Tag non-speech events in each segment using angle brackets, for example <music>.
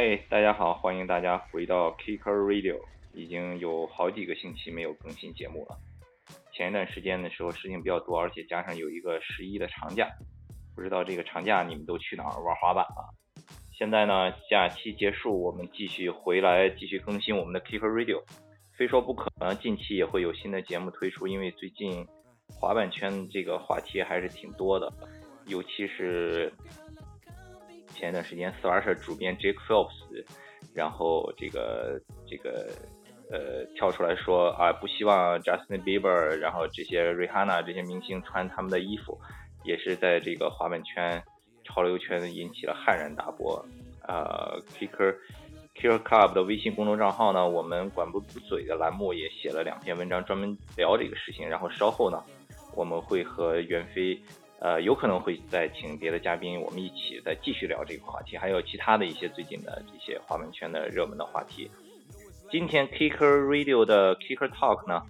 嗨，大家好，欢迎大家回到 Kicker Radio。已经有好几个星期没有更新节目了。前一段时间的时候事情比较多，而且加上有一个十一的长假，不知道这个长假你们都去哪儿玩滑板了？现在呢，假期结束，我们继续回来继续更新我们的 Kicker Radio。非说不可能，近期也会有新的节目推出，因为最近滑板圈这个话题还是挺多的，尤其是前一段时间 s w a r 主编 Jake Phelps，然后这个这个。呃，跳出来说啊，不希望 Justin Bieber，然后这些 Rihanna 这些明星穿他们的衣服，也是在这个滑板圈、潮流圈引起了撼然大波。呃，Kicker Kicker Club 的微信公众账号呢，我们管不住嘴的栏目也写了两篇文章，专门聊这个事情。然后稍后呢，我们会和袁飞，呃，有可能会再请别的嘉宾，我们一起再继续聊这个话题，还有其他的一些最近的这些华文圈的热门的话题。今天 Kicker Radio 的 Kicker Talk 呢，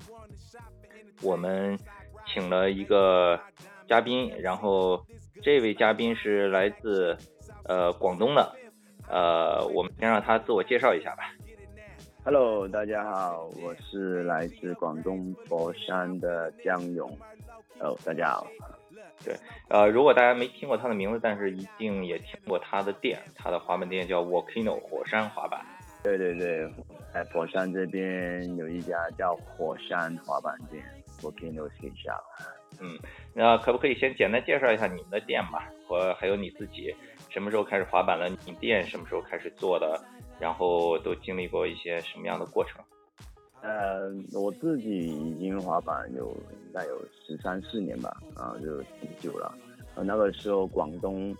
我们请了一个嘉宾，然后这位嘉宾是来自呃广东的，呃，我们先让他自我介绍一下吧。Hello，大家好，我是来自广东佛山的江勇。哦，大家好。对，呃，如果大家没听过他的名字，但是一定也听过他的店，他的滑板店叫 Volcano 火山滑板。对对对，在佛山这边有一家叫火山滑板店，Volcano Skate Shop。嗯，那可不可以先简单介绍一下你们的店吧？和还有你自己什么时候开始滑板了？你店什么时候开始做的？然后都经历过一些什么样的过程？呃，我自己已经滑板有应该有十三四年吧，啊，就挺久了。那个时候广东。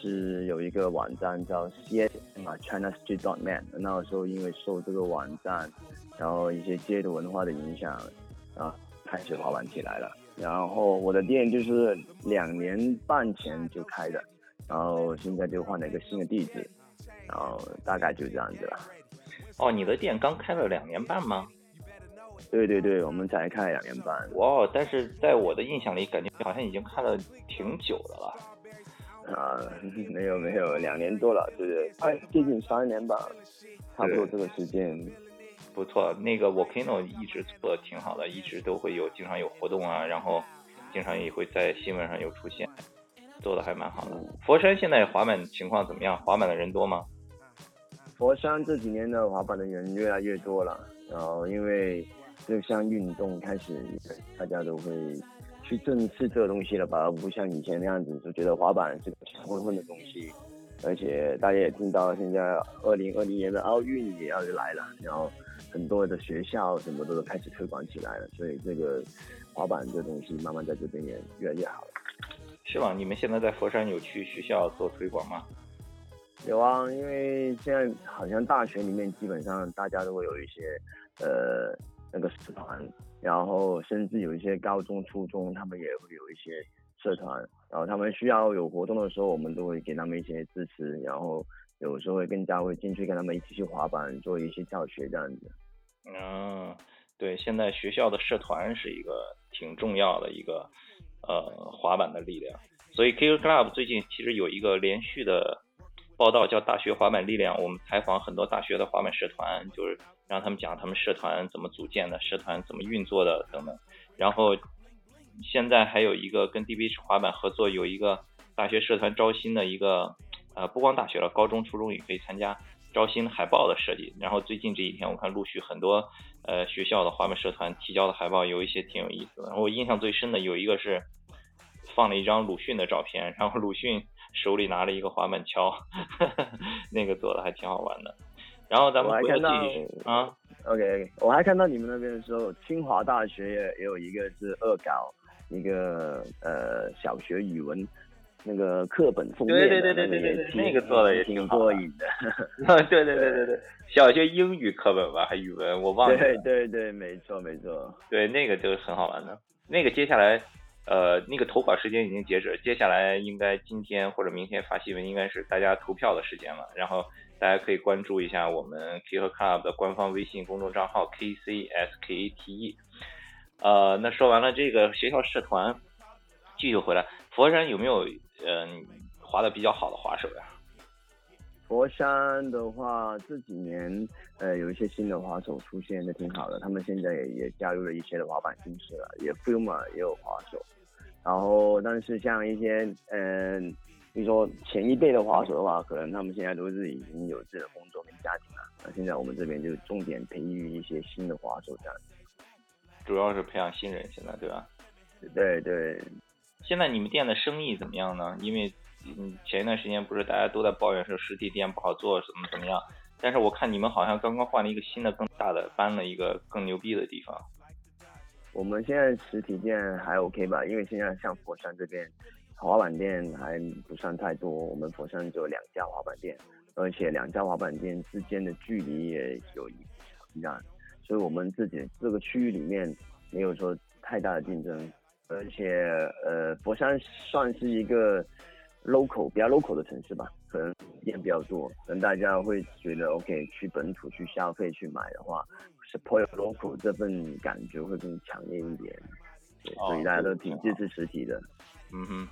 是有一个网站叫 C S 嘛，China Street Dot Man。那个时候因为受这个网站，然后一些街头文化的影响，啊，开始滑板起来了。然后我的店就是两年半前就开的，然后现在就换了一个新的地址，然后大概就这样子了。哦，你的店刚开了两年半吗？对对对，我们才开两年半。哇，哦但是在我的印象里，感觉好像已经开了挺久的了。啊，<laughs> 没有没有，两年多了，对对，快接近三年吧，差不多这个时间。不错，那个 Volcano 一直做的挺好的，一直都会有经常有活动啊，然后经常也会在新闻上有出现，做的还蛮好的。佛山现在滑板情况怎么样？滑板的人多吗？佛山这几年的滑板的人越来越多了，然后因为这项运动开始，大家都会。去正视这个东西了吧，而不像以前那样子就觉得滑板是个强混混的东西。而且大家也听到，现在二零二零年的奥运也要来了，然后很多的学校什么的都开始推广起来了，所以这个滑板这东西慢慢在这边也越来越好了。是吗？你们现在在佛山有去学校做推广吗？有啊，因为现在好像大学里面基本上大家都会有一些呃那个社团。然后甚至有一些高中、初中，他们也会有一些社团，然后他们需要有活动的时候，我们都会给他们一些支持，然后有时候会更加会进去跟他们一起去滑板，做一些教学这样子。嗯，对，现在学校的社团是一个挺重要的一个呃滑板的力量，所以 K Club 最近其实有一个连续的报道叫《大学滑板力量》，我们采访很多大学的滑板社团，就是。让他们讲他们社团怎么组建的，社团怎么运作的等等。然后现在还有一个跟 DBH 滑板合作，有一个大学社团招新的一个，呃，不光大学了，高中、初中也可以参加招新海报的设计。然后最近这几天，我看陆续很多呃学校的滑板社团提交的海报，有一些挺有意思的。然后我印象最深的有一个是放了一张鲁迅的照片，然后鲁迅手里拿了一个滑板锹，<laughs> 那个做的还挺好玩的。然后咱们还看到啊，OK，OK，我还看到你们那边的时候，清华大学也也有一个是恶搞一个呃小学语文那个课本封面，对对对对对对，那个做的也挺过瘾的。<laughs> 对对对对对，<laughs> 小学英语课本吧，还语文，我忘了。对对对，没错没错。对，那个就很好玩的。那个接下来呃，那个投稿时间已经截止，接下来应该今天或者明天发新闻，应该是大家投票的时间了。然后。大家可以关注一下我们 Kicker Club 的官方微信公众账号 KCSKATE。呃，那说完了这个学校社团，继续回来，佛山有没有嗯滑的比较好的滑手呀？佛山的话，这几年呃有一些新的滑手出现的挺好的，他们现在也也加入了一些的滑板形式了，也 Filma 也有滑手，然后但是像一些嗯，比如说前一辈的滑手的话，可能他们现在都是已经有自己的工作跟家庭了，那现在我们这边就重点培育一些新的滑手这样，主要是培养新人现在对吧？对对。现在你们店的生意怎么样呢？因为嗯，前一段时间不是大家都在抱怨说实体店不好做，怎么怎么样？但是我看你们好像刚刚换了一个新的、更大的，搬了一个更牛逼的地方。我们现在实体店还 OK 吧？因为现在像佛山这边，滑板店还不算太多。我们佛山只有两家滑板店，而且两家滑板店之间的距离也有一样，所以我们自己这个区域里面没有说太大的竞争。而且呃，佛山算是一个。local 比较 local 的城市吧，可能店比较多，可能大家会觉得 OK 去本土去消费去买的话，support local 这份感觉会更强烈一点，对所以大家都挺支持实体的。嗯哼，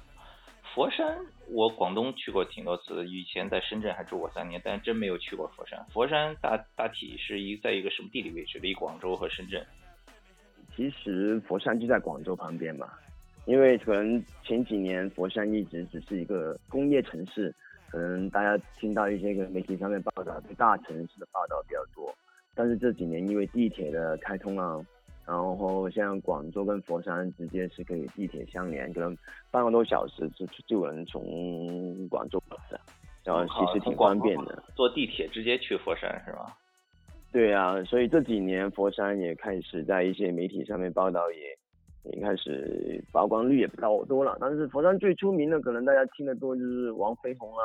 佛山我广东去过挺多次，以前在深圳还住过三年，但真没有去过佛山。佛山大大体是一在一个什么地理位置？离广州和深圳？其实佛山就在广州旁边嘛。因为可能前几年佛山一直只是一个工业城市，可能大家听到一些个媒体上面报道，对大城市的报道比较多。但是这几年因为地铁的开通啊，然后像广州跟佛山直接是可以地铁相连，可能半个多小时就就能从广州过来，然后其实挺方便的。坐地铁直接去佛山是吗？对啊，所以这几年佛山也开始在一些媒体上面报道也。也开始曝光率也比较多了，但是佛山最出名的，可能大家听得多就是王飞鸿啊、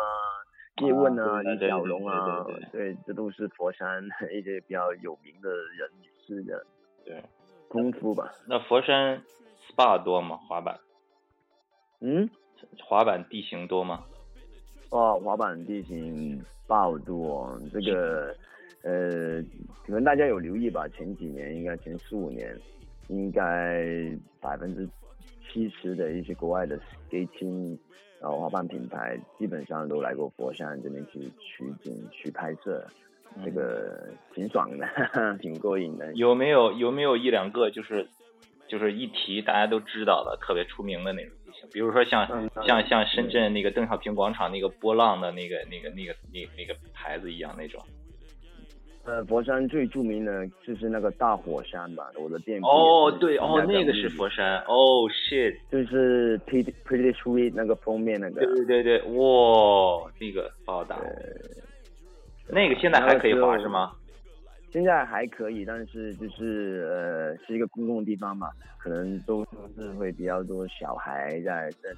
叶问啊、李小龙啊，对，这都是佛山 <laughs> 一些比较有名的人士的对功夫吧。那佛山 SPA 多吗？滑板？嗯，滑板地形多吗？哦，滑板地形爆多，这个呃，可能大家有留意吧？前几年，应该前四五年。应该百分之七十的一些国外的 skating，然后花瓣品牌基本上都来过佛山这边去取景、去拍摄，这个挺爽的，<laughs> 挺过瘾的。有没有有没有一两个就是就是一提大家都知道的特别出名的那种地形？比如说像像像深圳那个邓小平广场那个波浪的那个那个那个那那个牌子一样那种。呃，佛山最著名的就是那个大火山吧，我的店哦，对哦，那个是佛山哦，shit，就是 Pretty Pretty Sweet 那个封面那个，对对对，哇，那个爆大，那个现在还可以滑是吗？现在还可以，但是就是呃，是一个公共地方嘛，可能都是会比较多小孩在在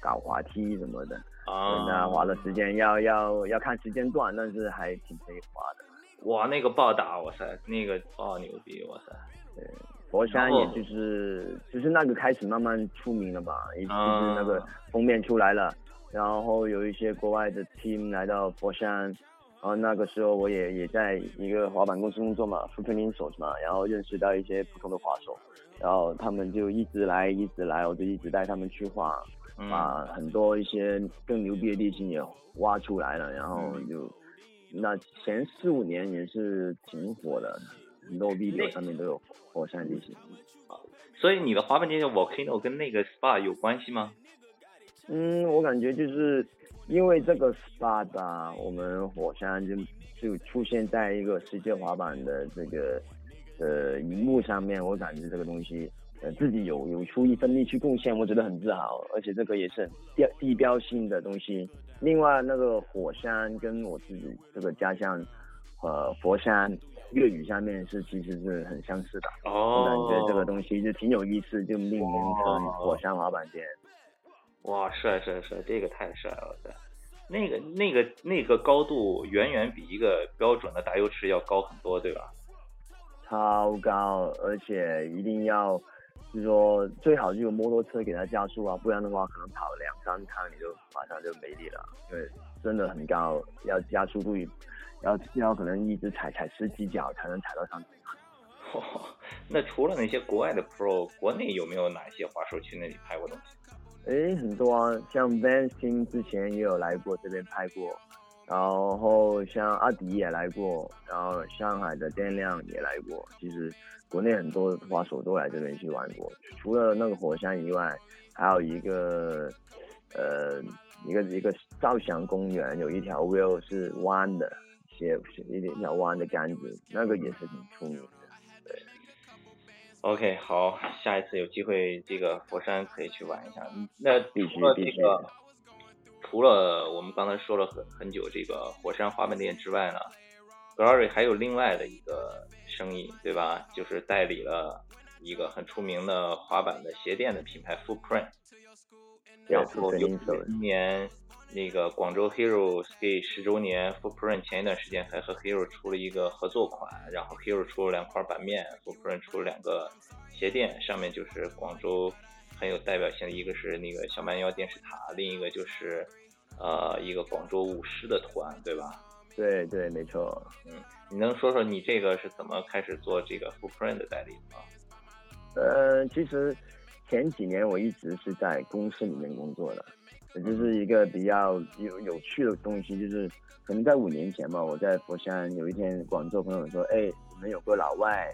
搞滑梯什么的，啊，那滑的时间要要要看时间段，但是还挺可以滑的。哇，那个暴打，哇塞，那个爆牛逼，哇塞！对，佛山也就是就是那个开始慢慢出名了吧，也就是那个封面出来了，然后有一些国外的 team 来到佛山，然后那个时候我也也在一个滑板公司工作嘛 f o o t p r i n t s 嘛，然后认识到一些普通的滑手，然后他们就一直来一直来，我就一直带他们去滑，把很多一些更牛逼的地形也挖出来了，然后就。那前四五年也是挺火的，很多 video 上面都有火山地形。所以你的滑板店叫 Volcano 跟那个 SPA 有关系吗？嗯，我感觉就是因为这个 SPA 吧，我们火山就就出现在一个世界滑板的这个呃荧幕上面，我感觉这个东西呃自己有有出一份力去贡献，我觉得很自豪，而且这个也是地地标性的东西。另外，那个火山跟我自己这个家乡，呃，佛山粤语下面是其实是很相似的。哦，我感觉这个东西就挺有意思，就命名成火山滑板店。哇，帅帅帅，这个太帅了！对，那个那个那个高度远远比一个标准的大油池要高很多，对吧？超高，而且一定要。就是说，最好就有摩托车给它加速啊，不然的话，可能跑两三趟你就马上就没力了，因为真的很高，要加速度，要要可能一直踩踩十几脚才能踩到上去。<laughs> <laughs> 那除了那些国外的 Pro，国内有没有哪些滑手去那里拍过东西？哎，很多啊，像 Van 星之前也有来过这边拍过，然后像阿迪也来过，然后上海的电量也来过。其实国内很多滑手都来这边去玩过。除了那个火山以外，还有一个呃一个一个兆祥公园，有一条 wheel 是弯的，斜一条弯的杆子，那个也是挺出名的。对。OK，好，下一次有机会这个佛山可以去玩一下。那必须必须。除了我们刚才说了很很久这个火山滑板店之外呢，Glory 还有另外的一个生意，对吧？就是代理了一个很出名的滑板的鞋垫的品牌 Footprint。然后今年那个广州 Hero Ski 十周年，Footprint 前一段时间还和 Hero 出了一个合作款，然后 Hero 出了两块板面，Footprint 出了两个鞋垫，上面就是广州。很有代表性的一个是那个小蛮腰电视塔，另一个就是呃一个广州舞狮的图案，对吧？对对，没错。嗯，你能说说你这个是怎么开始做这个 Footprint 的代理吗？呃，其实前几年我一直是在公司里面工作的，也就是一个比较有有趣的东西，就是可能在五年前吧，我在佛山有一天，广州朋友说：“哎，你们有个老外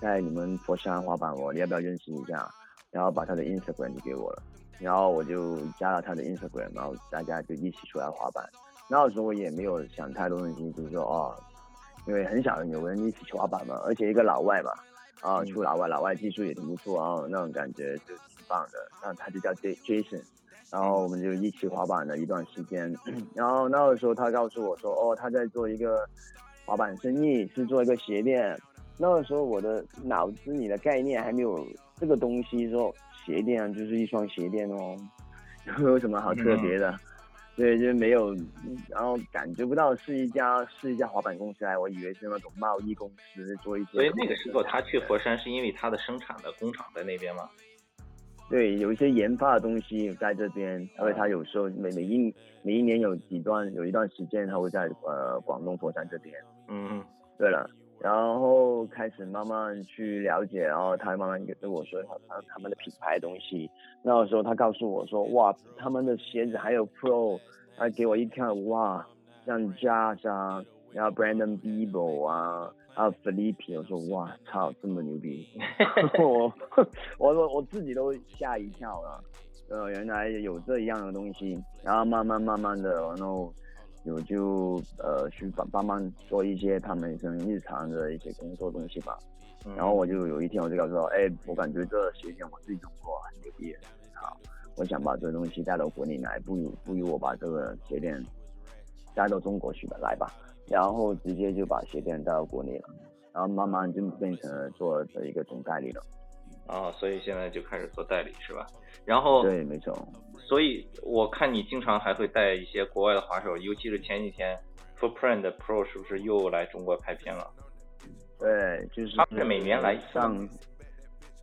在你们佛山滑板我，你要不要认识一下？”然后把他的 Instagram 就给我了，然后我就加了他的 Instagram，然后大家就一起出来滑板。那时候我也没有想太多东西，就是说哦，因为很想有人一起去滑板嘛，而且一个老外嘛，啊，出老外，老外技术也挺不错啊，那种感觉就挺棒的。然后他就叫 J Jason，然后我们就一起滑板了一段时间。<clears throat> 然后那个时候他告诉我说，哦，他在做一个滑板生意，是做一个鞋垫。那个时候我的脑子里的概念还没有。这个东西说鞋垫就是一双鞋垫哦，<laughs> 有什么好特别的？对，就没有，然后感觉不到是一家是一家滑板公司，我以为是那种贸易公司做一些。所以那个时候他去佛山是因为他的生产的工厂在那边吗？对，有一些研发的东西在这边，因为他有时候每每一每一年有几段有一段时间他会在呃广东佛山这边。嗯，对了。然后开始慢慢去了解，然后他慢慢跟我说他他他们的品牌东西。那个时候他告诉我说，哇，他们的鞋子还有 Pro，他给我一看，哇，像 j a z 啊然后 Brandon Bieber 啊，还有 Felipe，我说哇，操，这么牛逼！<laughs> 我我我我自己都吓一跳了，呃，原来有这样的东西。然后慢慢慢慢的，然后。有就呃去帮帮忙做一些他们生日常的一些工作东西吧，然后我就有一天我就告诉说，哎，我感觉这鞋垫我自己用过很牛逼，好，我想把这个东西带到国内来，不如不如我把这个鞋垫带到中国去吧，来吧，然后直接就把鞋垫带到国内了，然后慢慢就变成了做的一个总代理了。啊，所以现在就开始做代理是吧？然后对，没错。所以我看你经常还会带一些国外的滑手，尤其是前几天，Footprint Pro 是不是又来中国拍片了？对，就是他是每年来上，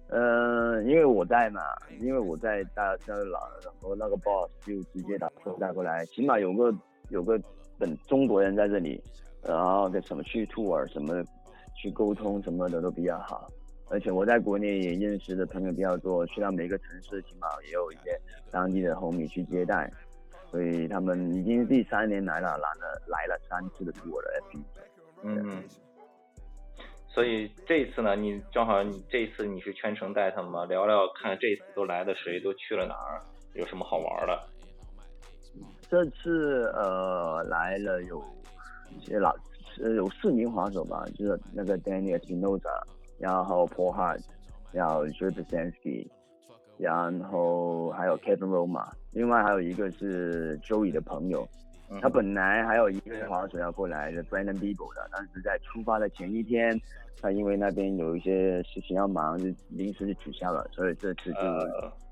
呃，因为我在嘛，因为我在大家老和那个 boss 就直接打车带过来，起码有个有个本中国人在这里，然后跟什么去 tour 什么去沟通什么的都比较好。而且我在国内也认识的朋友比较多，去到每个城市起码也有一些当地的 homie 去接待，所以他们已经第三年来了，来了来了三次的我的 FP。嗯，所以这次呢，你正好你这次你是全程带他们吗？聊聊看这次都来的谁都去了哪儿，有什么好玩的？这次呃来了有些老呃有四名滑手吧，就是那个 Daniel Espinosa。然后 Paul Hart，然后 j e r b s a n s k y 然后还有 Kevin Roma，另外还有一个是 Joey 的朋友，他本来还有一个滑手要过来的 Brandon Bieber 的，但是在出发的前一天，他因为那边有一些事情要忙，就临时就取消了，所以这次就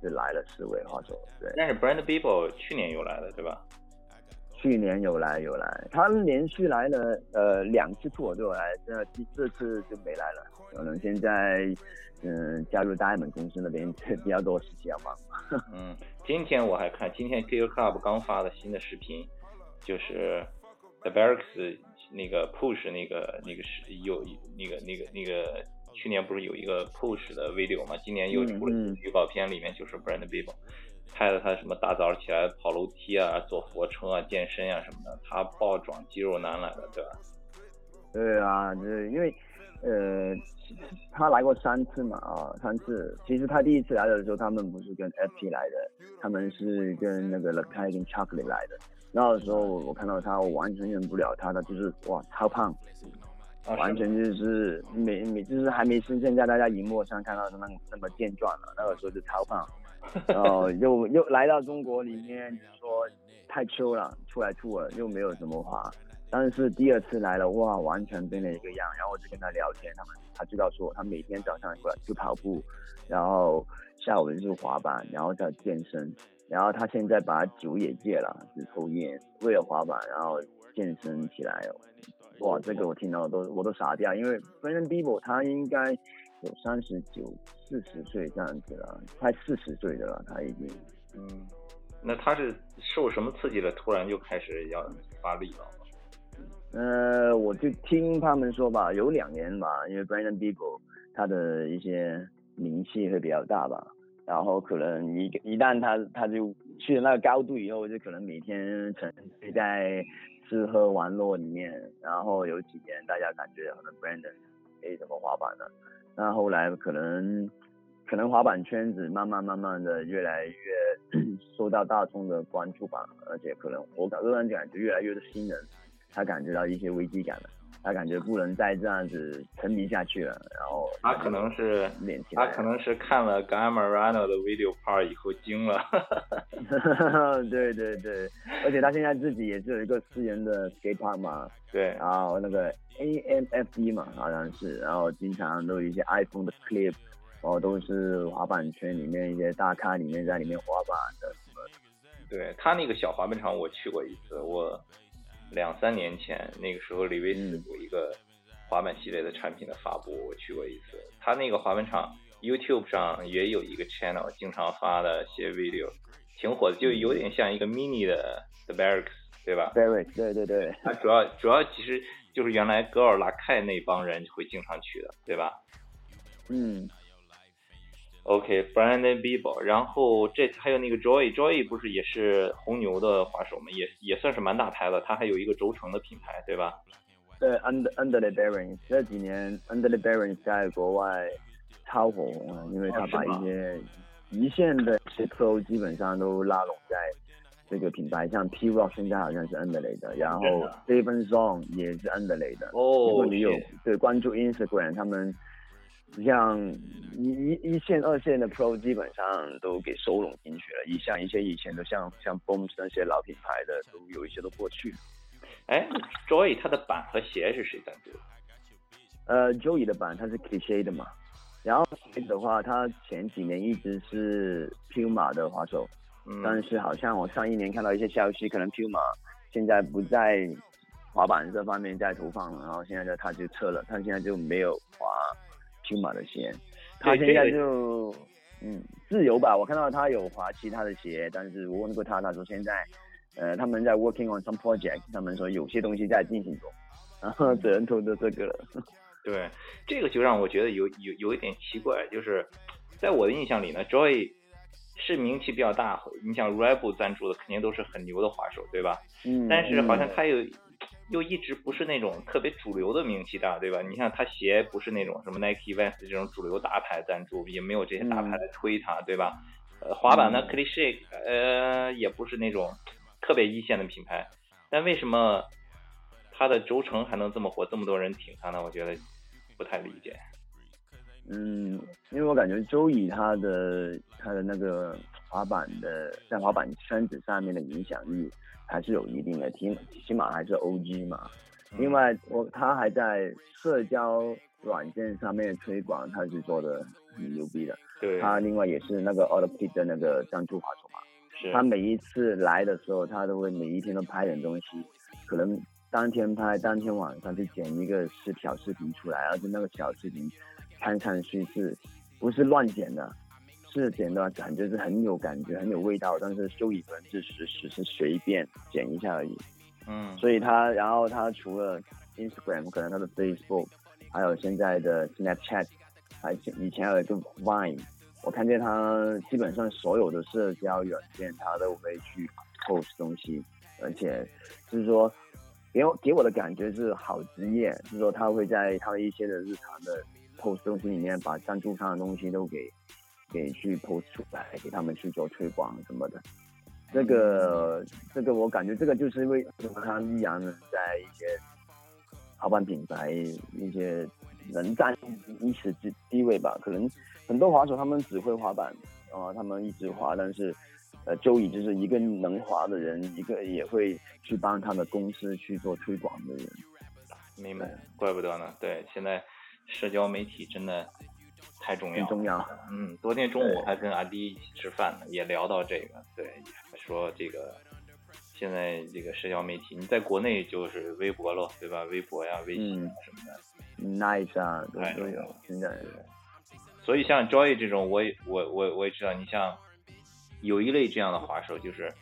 就来了四位滑手。对，但是 Brandon Bieber 去年有来了，对吧？去年有来有来，他连续来了呃两次托对我来，这这次就没来了。可能现在，嗯，加入大爱门公司那边 <laughs> 比较多事情要忙。<laughs> 嗯，今天我还看，今天 U Club 刚发了新的视频，就是 The Barracks 那个 Push 那个那个是有那个那个那个去年不是有一个 Push 的 video 嘛？今年又出了预告片，里面就是 Brand Bible。拍的他什么大早上起来跑楼梯啊、做俯卧撑啊、健身啊什么的，他暴壮肌肉男来的，对吧？对啊，就是，因为呃，他来过三次嘛，啊，三次。其实他第一次来的时候，他们不是跟 FP 来的，他们是跟那个 l e a i 跟 Chocolate 来的。那个时候我看到他，我完全忍不了他，他就是哇，超胖，完全就是没没就是还没出现在大家荧幕上看到的那那么健壮了。那个时候就超胖，<laughs> 然后又又来到中国里面，说太秋了，出来吐了，又没有什么滑。但是第二次来了，哇，完全变了一个样。然后我就跟他聊天，他们他知道说他每天早上过来就跑步，然后下午就滑板，然后再健身。然后他现在把酒也戒了，只抽烟，为了滑板，然后健身起来。哇，这个我听到都我都傻掉，因为 Brandon Bieber 他应该有三十九、四十岁这样子了，快四十岁的了，他已经。嗯，那他是受什么刺激了？突然就开始要发力了？呃，我就听他们说吧，有两年吧，因为 Brandon Bieber 他的一些名气会比较大吧。然后可能一一旦他他就去了那个高度以后，就可能每天沉醉在吃喝玩乐里面。然后有几年大家感觉可能 Brandon 没怎么滑板了，那后来可能可能滑板圈子慢慢慢慢的越来越 <clears throat> 受到大众的关注吧，而且可能我个人感觉越来越多新人他感觉到一些危机感了。他感觉不能再这样子沉迷下去了，然后他可能是他可能是看了 Gamma Rano 的 video part 以后惊了，<laughs> 对对对，而且他现在自己也是有一个私人的 skate park 嘛，对，然后那个 AMFD 嘛好像是，然后经常都有一些 iPhone 的 clip，然后都是滑板圈里面一些大咖里面在里面滑板的什么，对他那个小滑板场我去过一次，我。两三年前，那个时候李维斯有一个滑板系列的产品的发布，我去过一次。他那个滑板场 YouTube 上也有一个 channel，经常发的些 video，挺火的，就有点像一个 mini 的 The Barracks，对吧？Barracks，对对对。它主要主要其实就是原来格尔拉凯那帮人会经常去的，对吧？嗯。OK，Brandon Bieber，然后这还有那个 Joy，Joy 不是也是红牛的滑手吗？也也算是蛮大牌了，他还有一个轴承的品牌，对吧？对，Under Under the Bearings，这几年 Under the Bearings 在国外超火，因为他把一些一线的 Pro 基本上都拉拢在这个品牌，像 P Rock 现在好像是 Under 的，然后 Steven Zong 也是 Under 的。哦。如果你有对关注 Instagram，他们。像一一一线、二线的 Pro 基本上都给收拢进去了，一像一些以前的像像 Boom 那些老品牌的，都有一些都过去了。哎，Joy 它的板和鞋是谁赞助的？呃，Joy 的板它是 Cliche 的嘛，然后鞋的话，他前几年一直是 Puma 的滑手，但是好像我上一年看到一些消息，可能 Puma 现在不在滑板这方面在投放了，然后现在他就撤了，他现在就没有滑。拼马的鞋，他现在就嗯自由吧。我看到他有滑其他的鞋，但是我问过他，他说现在呃他们在 working on some project，他们说有些东西在进行中，然后 <laughs> 只能投的这个了。<laughs> 对，这个就让我觉得有有有一点奇怪，就是在我的印象里呢，Joy 是名气比较大，你像 Rebel 赞助的肯定都是很牛的滑手，对吧？嗯。但是好像他有。又一直不是那种特别主流的名气大，对吧？你像他鞋不是那种什么 Nike、Vans 这种主流大牌赞助，也没有这些大牌来推他，对吧？呃，滑板呢 c l i c h e 呃，也不是那种特别一线的品牌，但为什么他的轴承还能这么火，这么多人挺他呢？我觉得不太理解。嗯，因为我感觉周乙他的他的那个滑板的在滑板圈子上面的影响力。还是有一定的，起起码还是 OG 嘛。另外，我他还在社交软件上面推广，他是做的很牛逼的。对。他另外也是那个 o l p i c 的那个赞助滑手嘛。是。他每一次来的时候，他都会每一天都拍点东西，可能当天拍，当天晚上就剪一个是小视频出来，而且那个小视频看上去是不是乱剪的？是剪的感觉是很有感觉，很有味道，但是修椅可能只是只是随便剪一下而已。嗯，所以他，然后他除了 Instagram，可能他的 Facebook，还有现在的 Snapchat，还以前还有一个 Vine，我看见他基本上所有的社交软件，他都会去 post 东西，而且就是说，给我给我的感觉是好职业，就是说他会在他的一些的日常的 post 东西里面，把赞助商的东西都给给去 post 出来，给他们去做推广什么的。这个这个我感觉这个就是为什么他依然在一些滑板品牌一些能占一时之地位吧，可能。很多滑手他们只会滑板，啊，他们一直滑，但是，呃，周乙就是一个能滑的人，一个也会去帮他的公司去做推广的人。明白，怪不得呢。对，现在社交媒体真的太重要。重要。嗯，昨天中午还跟阿迪一起吃饭呢，也聊到这个。对，说这个现在这个社交媒体，你在国内就是微博了，对吧？微博呀、微信什么的，Nice 啊，都都有，真的。所以像 Joy 这种，我也我我我也知道，你像有一类这样的滑手，就是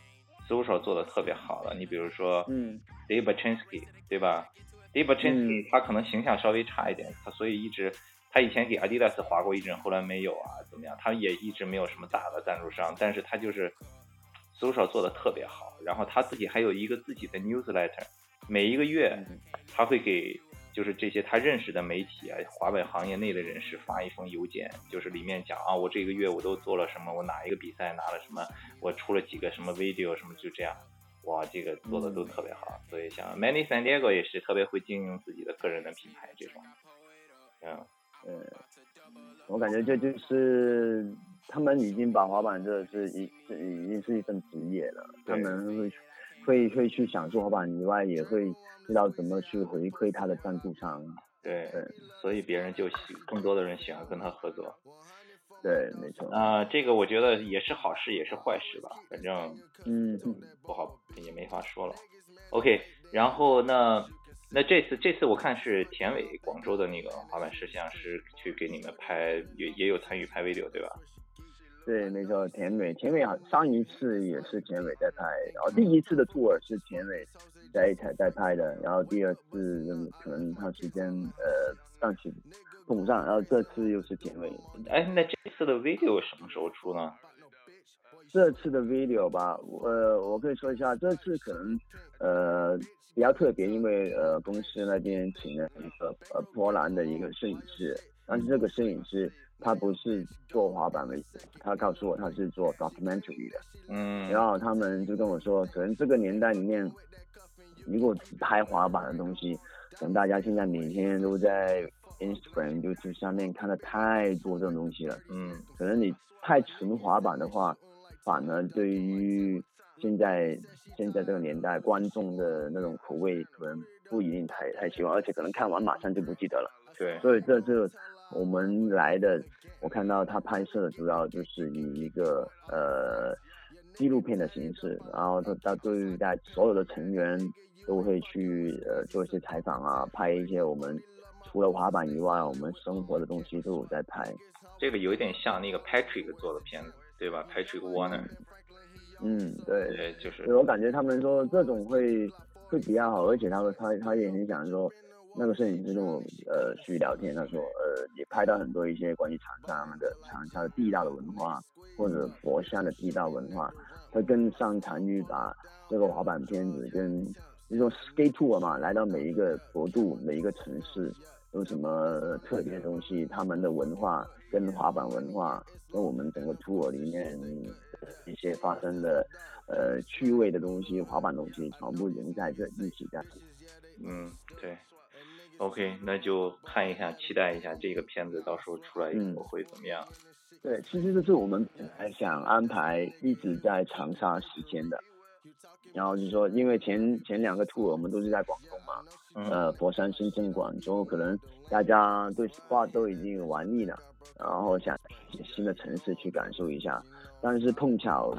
social 做的特别好的。你比如说，嗯，Dave Bachinsky，对吧？Dave Bachinsky 他可能形象稍微差一点，他所以一直他以前给 Adidas 划过一阵，后来没有啊，怎么样？他也一直没有什么大的赞助商，但是他就是 social 做的特别好。然后他自己还有一个自己的 newsletter，每一个月他会给。就是这些他认识的媒体啊，滑板行业内的人士发一封邮件，就是里面讲啊，我这个月我都做了什么，我哪一个比赛拿了什么，我出了几个什么 video 什么，就这样，哇，这个做的都特别好。所以像 Many San Diego 也是特别会经营自己的个人的品牌这种。嗯，呃，我感觉这就是他们已经把滑板这是一已经是一份职业了，他们会会会去享受滑板以外也会。知道怎么去回馈他的赞助商，对，所以别人就喜更多的人喜欢跟他合作，对，没错。啊，这个我觉得也是好事，也是坏事吧，反正嗯，不好也没法说了。OK，然后那那这次这次我看是田伟广州的那个滑板摄，像师去给你们拍，也也有参与拍 video 对吧？对，没错，田伟，田伟好，上一次也是田伟在拍，然后第一次的 tour 是田伟。在在拍的，然后第二次可能他时间呃暂时碰不上，然后这次又是田伟。哎，那这次的 video 什么时候出呢？这次的 video 吧，呃，我可以说一下，这次可能呃比较特别，因为呃公司那边请了一个呃波兰的一个摄影师，但是这个摄影师他不是做滑板为主，他告诉我他是做 documentary 的。嗯。然后他们就跟我说，可能这个年代里面。如果只拍滑板的东西，可能大家现在每天都在 Instagram 就是上面看的太多这种东西了。嗯，可能你拍纯滑板的话，反而对于现在现在这个年代观众的那种口味，可能不一定太太喜欢，而且可能看完马上就不记得了。对，所以这次我们来的，我看到他拍摄的主要就是以一个呃纪录片的形式，然后他他对于在所有的成员。都会去呃做一些采访啊，拍一些我们除了滑板以外我们生活的东西都有在拍。这个有一点像那个 Patrick 做的片子，对吧？Patrick Warner。嗯，对，对，就是。我感觉他们说这种会会比较好，而且他们他他也很想说，那个摄影师跟我呃去聊天，他说呃也拍到很多一些关于长沙的长沙的地道的文化，或者佛山的地道文化，他更擅长于把这个滑板片子跟。这种 skate tour 嘛，来到每一个国度、每一个城市，有什么特别的东西？他们的文化跟滑板文化，跟我们整个 tour 里面一些发生的呃趣味的东西、滑板东西，全部融在这一起在。嗯，对。OK，那就看一下，期待一下这个片子到时候出来以后会怎么样。对，其实这是我们本来想安排一直在长沙时间的。然后就说，因为前前两个 tour 我们都是在广东嘛，呃，佛山、深圳、广州，可能大家对话都已经玩腻了，然后想新的城市去感受一下。但是碰巧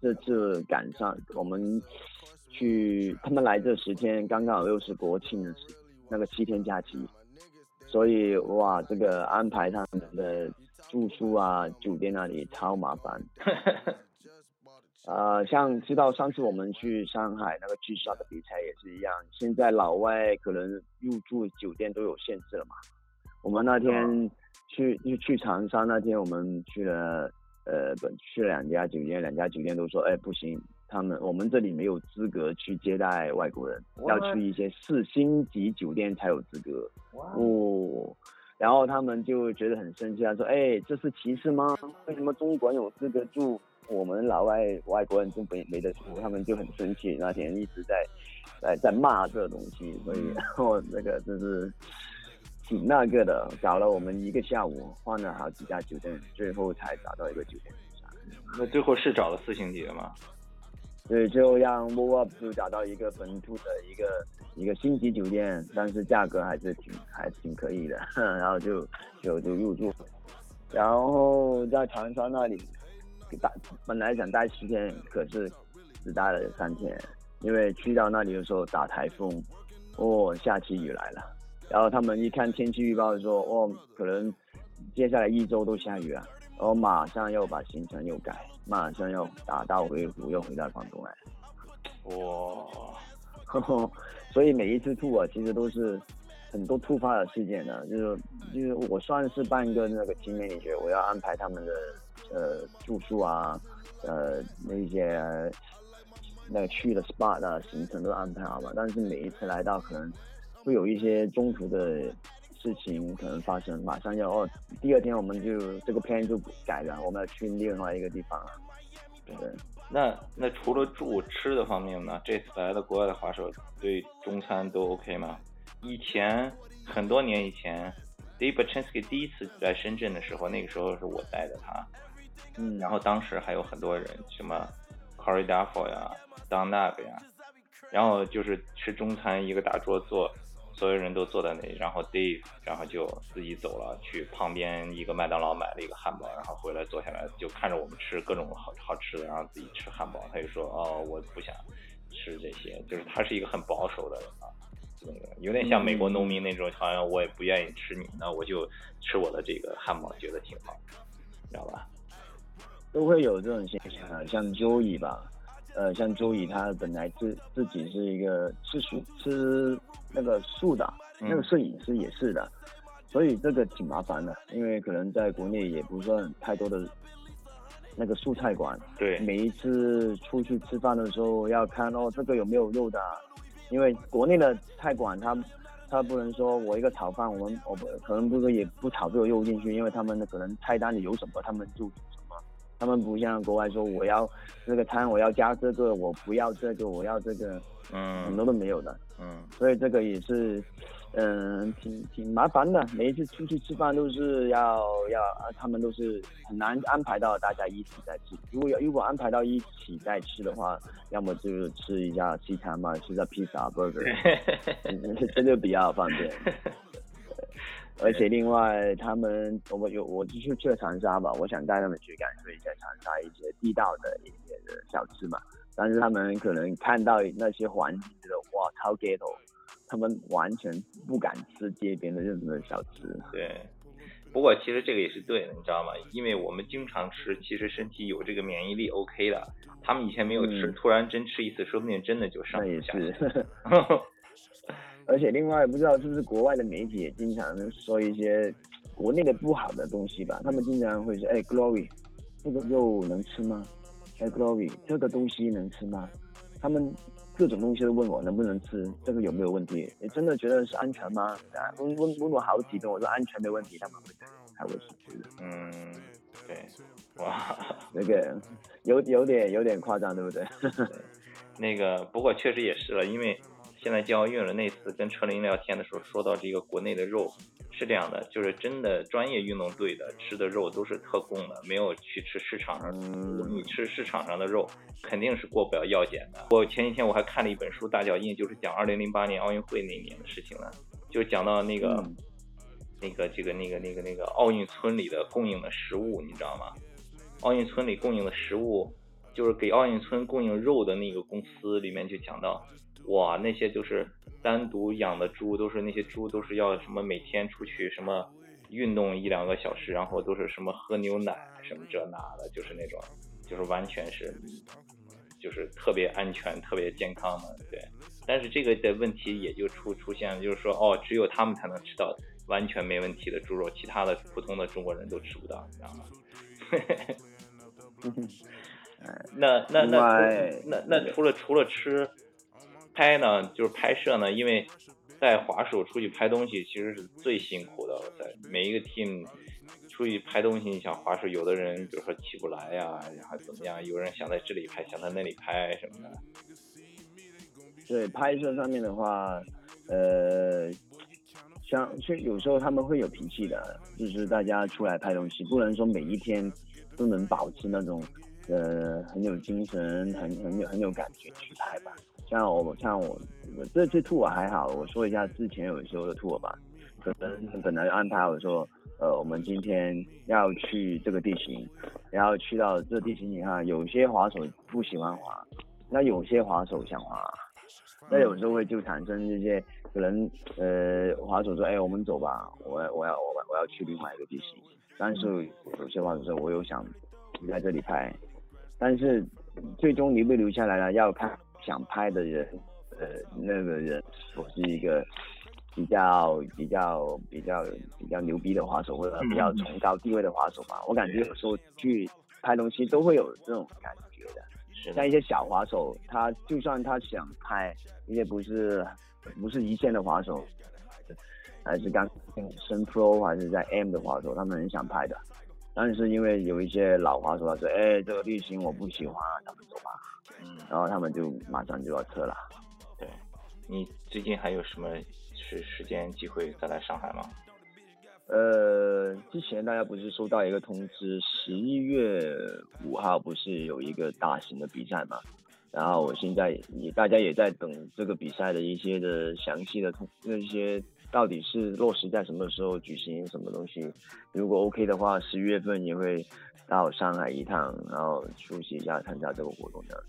这次赶上我们去，他们来这十天，刚刚好又是国庆的那个七天假期，所以哇，这个安排他们的住宿啊、酒店那里超麻烦。<laughs> 呃，像知道上次我们去上海那个 G Shock 的比赛也是一样，现在老外可能入住酒店都有限制了嘛。我们那天去去去长沙那天，我们去了呃，去了两家酒店，两家酒店都说，哎，不行，他们我们这里没有资格去接待外国人，要去一些四星级酒店才有资格。哦，然后他们就觉得很生气，他说，哎，这是歧视吗？为什么中国人有资格住，我们老外外国人就没没得说？他们就很生气，那天一直在在在骂这个东西，所以然后那个就是。挺那个的，找了我们一个下午，换了好几家酒店，最后才找到一个酒店。那最后是找了四星级的吗？对，最后让 move up 就找到一个本土的一个一个星级酒店，但是价格还是挺还挺可以的，<laughs> 然后就就就入住。然后在长沙那里待，本来想待十天，可是只待了三天，因为去到那里的时候打台风，哦，下起雨来了。然后他们一看天气预报说，哦，可能接下来一周都下雨啊，然后马上又把行程又改，马上又打道回府，又回到广东来。哇，所以每一次吐啊，其实都是很多突发的事件呢。就是就是我算是半个那个青年旅学，我要安排他们的呃住宿啊，呃那些那个去的 SPA 的行程都安排好了，但是每一次来到可能。会有一些中途的事情可能发生，马上要哦，第二天我们就这个 plan 就改了，我们要去另外一个地方。对，那那除了住吃的方面呢？这次来的国外的滑手对中餐都 OK 吗？以前很多年以前，Dave Baczynski 第一次来深圳的时候，那个时候是我带的他，嗯，然后当时还有很多人，什么 Duffel 呀，Don Nag 呀，然后就是吃中餐，一个大桌坐。所有人都坐在那里，然后 Dave，然后就自己走了，去旁边一个麦当劳买了一个汉堡，然后回来坐下来就看着我们吃各种好好吃的，然后自己吃汉堡。他就说：“哦，我不想吃这些。”就是他是一个很保守的人啊，那个有点像美国农民那种，好像我也不愿意吃你，那我就吃我的这个汉堡，觉得挺好，知道吧？都会有这种现象啊，像 Joey 吧。呃，像周乙他本来自自己是一个吃素吃那个素的，那个摄影师也是的，所以这个挺麻烦的，因为可能在国内也不算太多的那个素菜馆。对。每一次出去吃饭的时候要看哦，这个有没有肉的，因为国内的菜馆他他不能说我一个炒饭，我们我可能不是也不炒这个肉进去，因为他们的可能菜单里有什么他们就。他们不像国外说我要这个餐我要加这个我不要这个我要这个，嗯，很多都没有的，嗯，所以这个也是，嗯，挺挺麻烦的。每一次出去吃饭都是要要，他们都是很难安排到大家一起在吃。如果如果安排到一起在吃的话，要么就是吃一下西餐嘛，吃下披萨、burger，这就比较方便。<laughs> 而且另外，他们我有我就是去了长沙吧，我想带他们去感受一下长沙一些地道的一些的小吃嘛。但是他们可能看到那些环境，觉得哇超 ghetto，他们完全不敢吃街边的任何小吃。对，不过其实这个也是对的，你知道吗？因为我们经常吃，其实身体有这个免疫力 OK 的。他们以前没有吃，突然真吃一次，说不定真的就上也是。而且另外不知道是不是国外的媒体也经常说一些国内的不好的东西吧？他们经常会说：“哎，Glory，这个肉能吃吗？哎，Glory，这个东西能吃吗？”他们各种东西都问我能不能吃，这个有没有问题？你真的觉得是安全吗？啊，问问问我好几顿，我说安全没问题，他们会才会吃。嗯，对，哇，<laughs> 那个有有点有点夸张，对不对？<laughs> 那个不过确实也是了，因为。现在奥运了那次跟车林聊天的时候，说到这个国内的肉是这样的，就是真的专业运动队的吃的肉都是特供的，没有去吃市场上。你吃市场上的肉，肯定是过不了药检的。我前几天我还看了一本书《大脚印》，就是讲2008年奥运会那年的事情了，就讲到那个那个这个那个那个那个奥运村里的供应的食物，你知道吗？奥运村里供应的食物，就是给奥运村供应肉的那个公司里面就讲到。哇，那些就是单独养的猪，都是那些猪都是要什么每天出去什么运动一两个小时，然后都是什么喝牛奶什么这那的，就是那种，就是完全是，就是特别安全、特别健康的，对。但是这个的问题也就出出现了，就是说，哦，只有他们才能吃到完全没问题的猪肉，其他的普通的中国人都吃不到，你知道吗？<laughs> 那那那那那除了除了吃拍呢，就是拍摄呢，因为带滑手出去拍东西其实是最辛苦的。在每一个 team 出去拍东西，你想滑手，有的人比如说起不来呀，然后怎么样？有人想在这里拍，想在那里拍什么的。对，拍摄上面的话，呃，像就有时候他们会有脾气的，就是大家出来拍东西，不能说每一天都能保持那种。呃，很有精神，很很有很有感觉去拍吧。像我像我我这次 tour 还好，我说一下之前有时候的 tour 吧。可能本来安排我说，呃，我们今天要去这个地形，然后去到这地形，你看有些滑手不喜欢滑，那有些滑手想滑，那有时候会就产生这些可能呃滑手说，哎，我们走吧，我我要我我要去另外一个地形，但是有些滑手说，我又想在这里拍。但是最终留不留下来了？要看想拍的人，呃，那个人我是一个比较比较比较比较牛逼的滑手，或者比较崇高地位的滑手吧。我感觉有时候去拍东西都会有这种感觉的。像一些小滑手，他就算他想拍一些不是不是一线的滑手，还是刚升 Pro 还是在 M 的滑手，他们很想拍的。但是因为有一些老滑手说，哎，这个滤芯我不喜欢，他们走吧。嗯，然后他们就马上就要撤了。对，你最近还有什么时时间机会再来上海吗？呃，之前大家不是收到一个通知，十一月五号不是有一个大型的比赛嘛？然后我现在也大家也在等这个比赛的一些的详细的通那些。到底是落实在什么时候举行什么东西？如果 OK 的话，十一月份也会到上海一趟，然后出席一下参加这个活动的。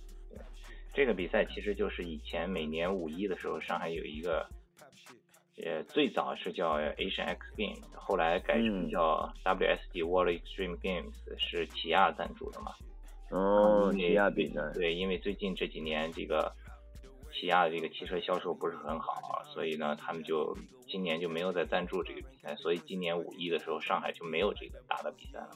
这个比赛其实就是以前每年五一的时候，上海有一个，呃，最早是叫 Asian X Games，后来改成叫 W S D World Extreme Games，是起亚赞助的嘛？哦，起亚比赛。对，因为最近这几年这个。起亚的这个汽车销售不是很好，所以呢，他们就今年就没有再赞助这个比赛，所以今年五一的时候，上海就没有这个大的比赛了。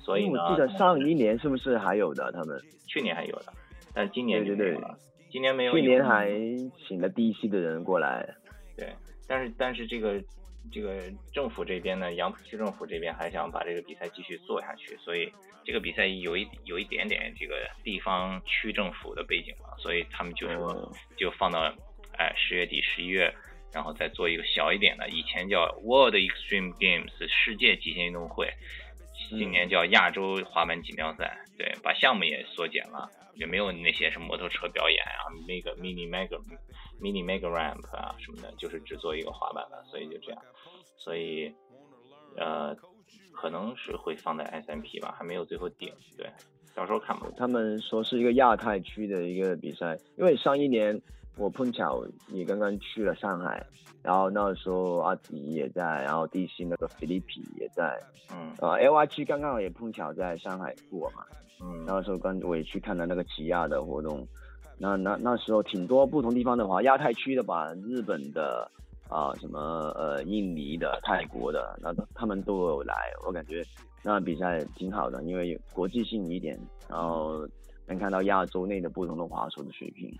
所以呢，我记得上一年是不是还有的？他们去年还有的，但今年就没有了。今年没有。去年还请了第一期的人过来。对，但是但是这个这个政府这边呢，杨浦区政府这边还想把这个比赛继续做下去，所以。这个比赛有一有一点点这个地方区政府的背景嘛，所以他们就说就放到哎十月底十一月，然后再做一个小一点的，以前叫 World Extreme Games 世界极限运动会，今年叫亚洲滑板锦标赛，对，把项目也缩减了，也没有那些什么摩托车表演啊，那个 Mini Mega Mini Mega Ramp 啊什么的，就是只做一个滑板了，所以就这样，所以呃。可能是会放在 SMP 吧，还没有最后定。对，到时候看吧。他们说是一个亚太区的一个比赛，因为上一年我碰巧也刚刚去了上海，然后那时候阿迪也在，然后 DC 那个菲利皮也在，嗯，呃 L Y G 刚刚也碰巧在上海过嘛，嗯，那时候刚我也去看了那个起亚的活动，那那那时候挺多不同地方的话，亚太区的吧，日本的。啊，什么呃，印尼的、泰国的，那他们都有来，我感觉那比赛挺好的，因为国际性一点，然后能看到亚洲内的不同的滑手的水平。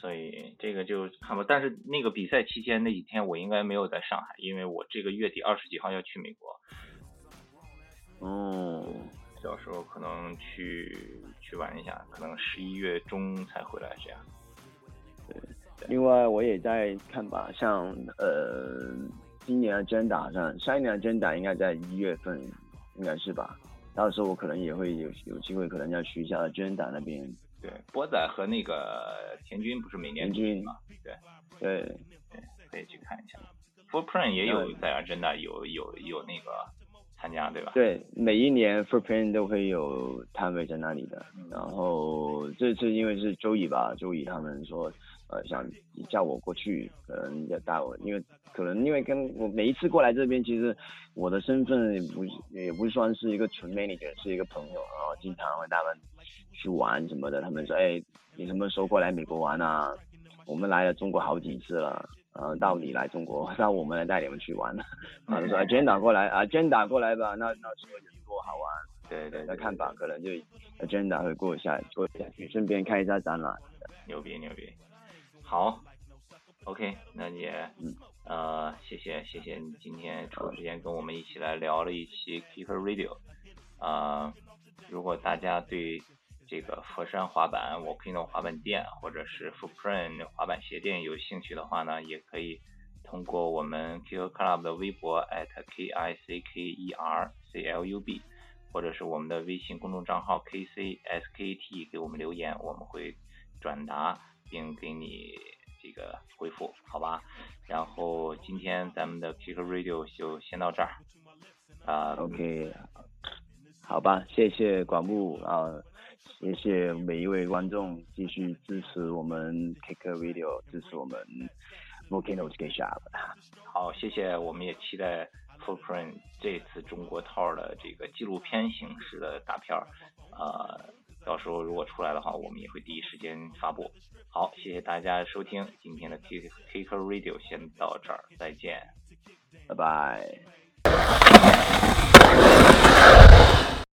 对，所以这个就看吧。但是那个比赛期间那几天，我应该没有在上海，因为我这个月底二十几号要去美国。哦，到时候可能去去玩一下，可能十一月中才回来这样。对。另外，我也在看吧，像呃，今年的 Agenda 上，上一年的 Agenda 应该在一月份，应该是吧？到时候我可能也会有有机会，可能要去一下 Agenda 那边。对，波仔和那个田军不是每年军吗？对，对，对，可以去看一下。Footprint 也有在 Agenda 有有有那个参加，对吧？对，每一年 Footprint 都会有摊位在那里的。然后这次因为是周乙吧，周乙他们说。呃，想叫我过去，可能要带我，因为可能因为跟我每一次过来这边，其实我的身份也不也不算是一个纯 manager，是一个朋友，然后经常会带他们去玩什么的。他们说，哎，你什么时候过来美国玩啊？我们来了中国好几次了，呃，到你来中国，<laughs> 那我们来带你们去玩。啊，说 Agenda 过来啊，Agenda 过来吧，那那说人多好玩。对对，那看法可能就 Agenda 会过一下，过一下去，顺便看一下展览。牛逼牛逼，好，OK，那也呃，谢谢谢谢你今天抽时间跟我们一起来聊了一期 Kicker Radio。啊，如果大家对这个佛山滑板 Volcano 滑板店或者是 Footprint 滑板鞋店有兴趣的话呢，也可以通过我们 Kicker Club 的微博 at k i c k e r c l u b，或者是我们的微信公众账号 k c s k t 给我们留言，我们会转达并给你这个回复，好吧？然后今天咱们的 Kicker Radio 就先到这儿啊，OK。好吧，谢谢广木啊，谢谢每一位观众继续支持我们 Kick Video，支持我们 Volcano Skate Shop。好，谢谢，我们也期待 Footprint 这次中国套的这个纪录片形式的大片儿，呃，到时候如果出来的话，我们也会第一时间发布。好，谢谢大家收听今天的 Kick Kick Radio，先到这儿，再见，拜拜。